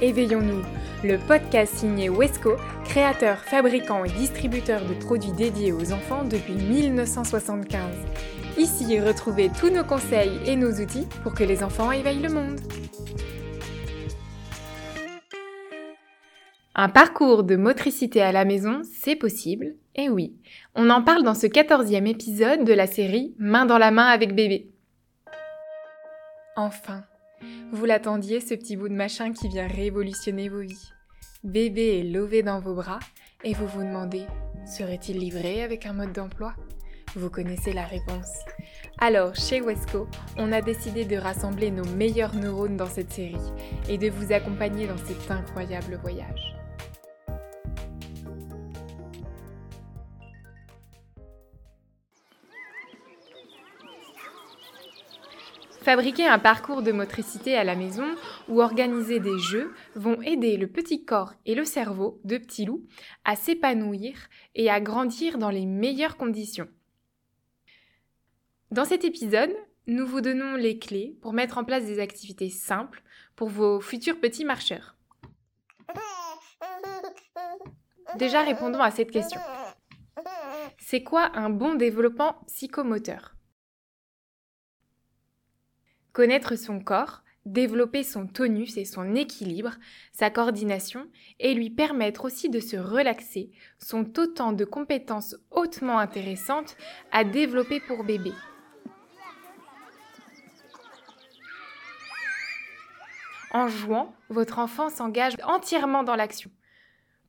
Éveillons-nous, le podcast signé Wesco, créateur, fabricant et distributeur de produits dédiés aux enfants depuis 1975. Ici, retrouvez tous nos conseils et nos outils pour que les enfants éveillent le monde. Un parcours de motricité à la maison, c'est possible, et oui, on en parle dans ce quatorzième épisode de la série Main dans la main avec bébé. Enfin, vous l'attendiez, ce petit bout de machin qui vient révolutionner vos vies. Bébé est lové dans vos bras et vous vous demandez, serait-il livré avec un mode d'emploi? Vous connaissez la réponse. Alors, chez Wesco, on a décidé de rassembler nos meilleurs neurones dans cette série et de vous accompagner dans cet incroyable voyage. Fabriquer un parcours de motricité à la maison ou organiser des jeux vont aider le petit corps et le cerveau de petit loup à s'épanouir et à grandir dans les meilleures conditions. Dans cet épisode, nous vous donnons les clés pour mettre en place des activités simples pour vos futurs petits marcheurs. Déjà répondons à cette question. C'est quoi un bon développement psychomoteur? Connaître son corps, développer son tonus et son équilibre, sa coordination, et lui permettre aussi de se relaxer sont autant de compétences hautement intéressantes à développer pour bébé. En jouant, votre enfant s'engage entièrement dans l'action.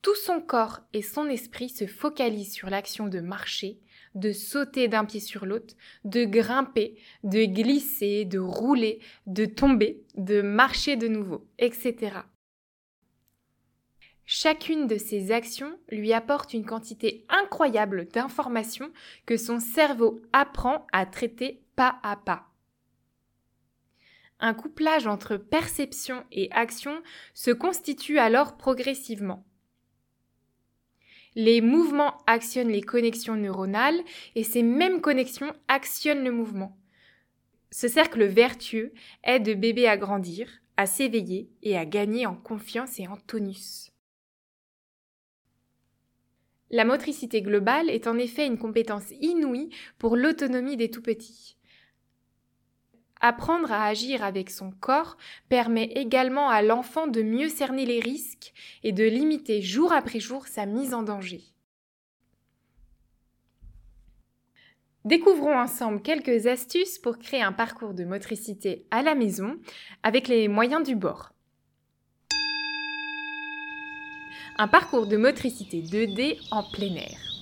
Tout son corps et son esprit se focalisent sur l'action de marcher, de sauter d'un pied sur l'autre, de grimper, de glisser, de rouler, de tomber, de marcher de nouveau, etc. Chacune de ces actions lui apporte une quantité incroyable d'informations que son cerveau apprend à traiter pas à pas. Un couplage entre perception et action se constitue alors progressivement. Les mouvements actionnent les connexions neuronales et ces mêmes connexions actionnent le mouvement. Ce cercle vertueux aide bébé à grandir, à s'éveiller et à gagner en confiance et en tonus. La motricité globale est en effet une compétence inouïe pour l'autonomie des tout-petits. Apprendre à agir avec son corps permet également à l'enfant de mieux cerner les risques et de limiter jour après jour sa mise en danger. Découvrons ensemble quelques astuces pour créer un parcours de motricité à la maison avec les moyens du bord. Un parcours de motricité 2D en plein air.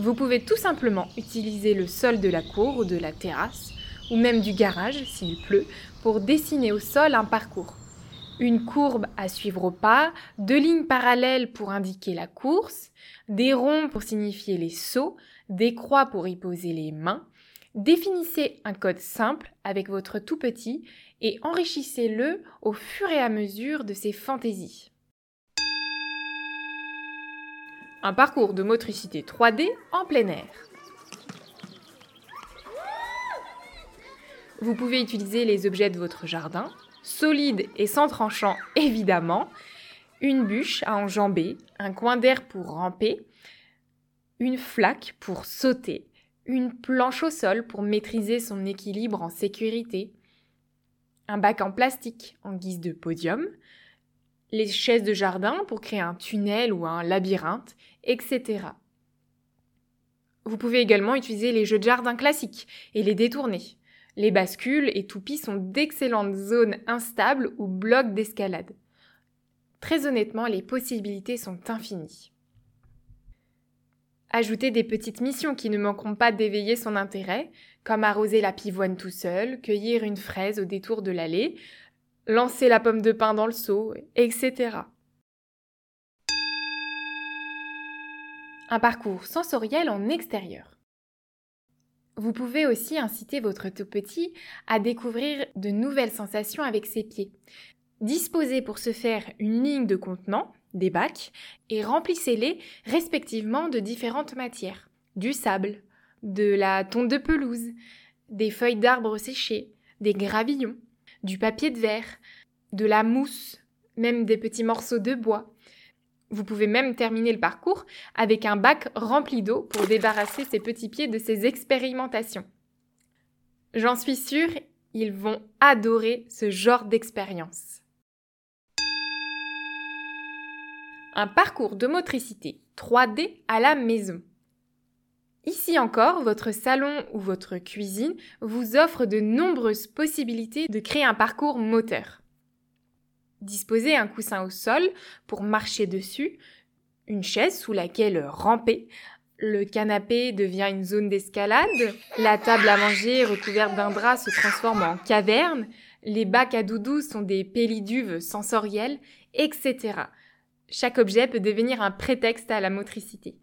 Vous pouvez tout simplement utiliser le sol de la cour ou de la terrasse, ou même du garage s'il pleut, pour dessiner au sol un parcours. Une courbe à suivre au pas, deux lignes parallèles pour indiquer la course, des ronds pour signifier les sauts, des croix pour y poser les mains. Définissez un code simple avec votre tout petit et enrichissez-le au fur et à mesure de ses fantaisies. Un parcours de motricité 3D en plein air. Vous pouvez utiliser les objets de votre jardin, solides et sans tranchant évidemment, une bûche à enjamber, un coin d'air pour ramper, une flaque pour sauter, une planche au sol pour maîtriser son équilibre en sécurité, un bac en plastique en guise de podium, les chaises de jardin pour créer un tunnel ou un labyrinthe, etc. Vous pouvez également utiliser les jeux de jardin classiques et les détourner. Les bascules et toupies sont d'excellentes zones instables ou blocs d'escalade. Très honnêtement, les possibilités sont infinies. Ajoutez des petites missions qui ne manqueront pas d'éveiller son intérêt, comme arroser la pivoine tout seul, cueillir une fraise au détour de l'allée, lancer la pomme de pain dans le seau, etc. Un parcours sensoriel en extérieur. Vous pouvez aussi inciter votre tout petit à découvrir de nouvelles sensations avec ses pieds. Disposez pour ce faire une ligne de contenant, des bacs, et remplissez-les respectivement de différentes matières. Du sable, de la tonte de pelouse, des feuilles d'arbres séchées, des gravillons, du papier de verre, de la mousse, même des petits morceaux de bois. Vous pouvez même terminer le parcours avec un bac rempli d'eau pour débarrasser ses petits pieds de ces expérimentations. J'en suis sûre, ils vont adorer ce genre d'expérience. Un parcours de motricité 3D à la maison. Ici encore, votre salon ou votre cuisine vous offre de nombreuses possibilités de créer un parcours moteur. Disposez un coussin au sol pour marcher dessus, une chaise sous laquelle ramper, le canapé devient une zone d'escalade, la table à manger recouverte d'un drap se transforme en caverne, les bacs à doudou sont des péliduves sensorielles, etc. Chaque objet peut devenir un prétexte à la motricité.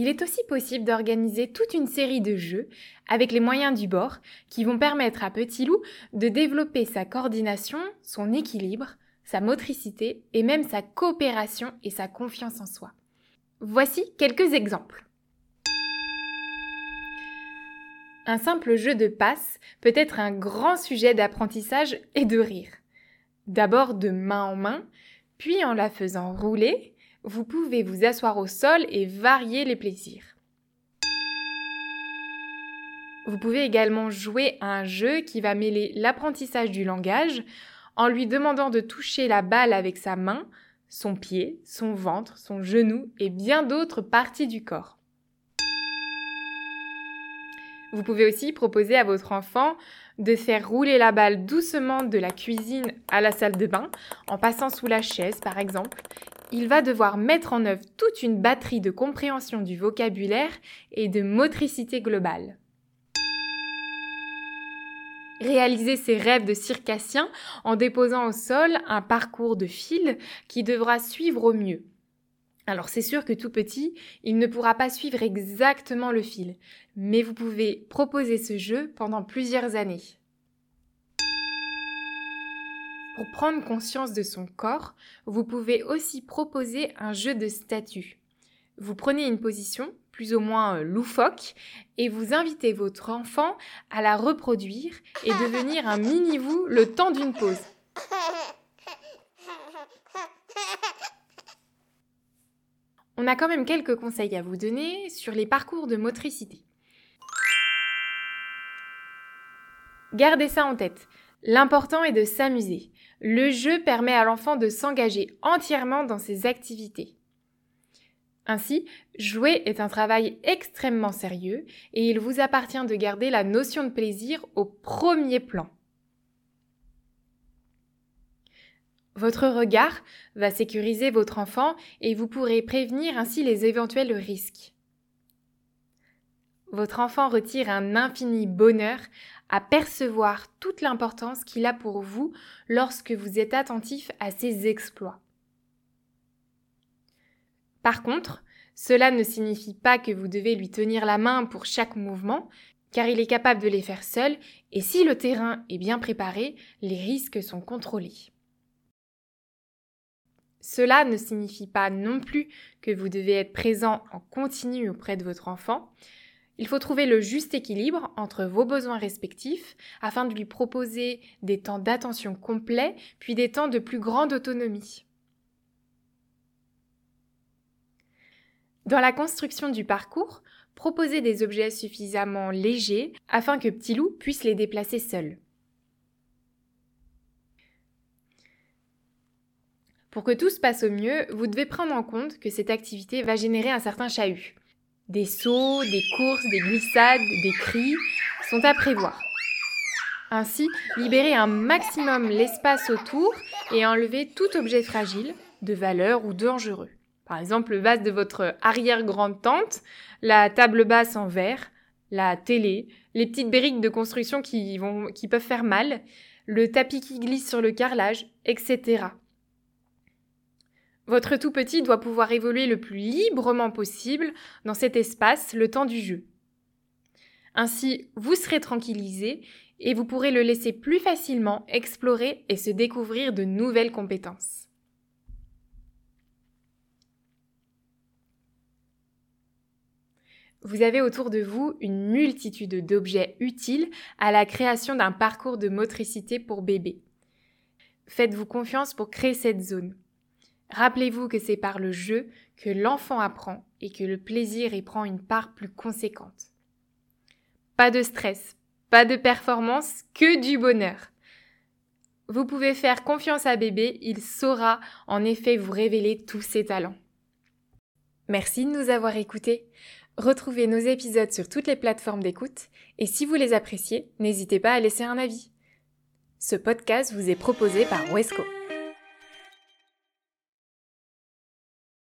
Il est aussi possible d'organiser toute une série de jeux avec les moyens du bord qui vont permettre à Petit Loup de développer sa coordination, son équilibre, sa motricité et même sa coopération et sa confiance en soi. Voici quelques exemples. Un simple jeu de passe peut être un grand sujet d'apprentissage et de rire. D'abord de main en main, puis en la faisant rouler, vous pouvez vous asseoir au sol et varier les plaisirs. Vous pouvez également jouer à un jeu qui va mêler l'apprentissage du langage en lui demandant de toucher la balle avec sa main, son pied, son ventre, son genou et bien d'autres parties du corps. Vous pouvez aussi proposer à votre enfant de faire rouler la balle doucement de la cuisine à la salle de bain en passant sous la chaise par exemple il va devoir mettre en œuvre toute une batterie de compréhension du vocabulaire et de motricité globale. Réaliser ses rêves de circassien en déposant au sol un parcours de fil qui devra suivre au mieux. Alors c'est sûr que tout petit, il ne pourra pas suivre exactement le fil, mais vous pouvez proposer ce jeu pendant plusieurs années. Pour prendre conscience de son corps, vous pouvez aussi proposer un jeu de statut. Vous prenez une position, plus ou moins euh, loufoque, et vous invitez votre enfant à la reproduire et devenir un mini-vous le temps d'une pause. On a quand même quelques conseils à vous donner sur les parcours de motricité. Gardez ça en tête. L'important est de s'amuser. Le jeu permet à l'enfant de s'engager entièrement dans ses activités. Ainsi, jouer est un travail extrêmement sérieux et il vous appartient de garder la notion de plaisir au premier plan. Votre regard va sécuriser votre enfant et vous pourrez prévenir ainsi les éventuels risques. Votre enfant retire un infini bonheur à percevoir toute l'importance qu'il a pour vous lorsque vous êtes attentif à ses exploits. Par contre, cela ne signifie pas que vous devez lui tenir la main pour chaque mouvement, car il est capable de les faire seul, et si le terrain est bien préparé, les risques sont contrôlés. Cela ne signifie pas non plus que vous devez être présent en continu auprès de votre enfant, il faut trouver le juste équilibre entre vos besoins respectifs afin de lui proposer des temps d'attention complets puis des temps de plus grande autonomie. Dans la construction du parcours, proposez des objets suffisamment légers afin que Petit Loup puisse les déplacer seul. Pour que tout se passe au mieux, vous devez prendre en compte que cette activité va générer un certain chahut. Des sauts, des courses, des glissades, des cris sont à prévoir. Ainsi, libérez un maximum l'espace autour et enlevez tout objet fragile, de valeur ou dangereux. Par exemple, le vase de votre arrière-grande-tante, la table basse en verre, la télé, les petites briques de construction qui, vont, qui peuvent faire mal, le tapis qui glisse sur le carrelage, etc. Votre tout petit doit pouvoir évoluer le plus librement possible dans cet espace le temps du jeu. Ainsi, vous serez tranquillisé et vous pourrez le laisser plus facilement explorer et se découvrir de nouvelles compétences. Vous avez autour de vous une multitude d'objets utiles à la création d'un parcours de motricité pour bébé. Faites-vous confiance pour créer cette zone. Rappelez-vous que c'est par le jeu que l'enfant apprend et que le plaisir y prend une part plus conséquente. Pas de stress, pas de performance, que du bonheur. Vous pouvez faire confiance à bébé, il saura en effet vous révéler tous ses talents. Merci de nous avoir écoutés. Retrouvez nos épisodes sur toutes les plateformes d'écoute et si vous les appréciez, n'hésitez pas à laisser un avis. Ce podcast vous est proposé par Wesco.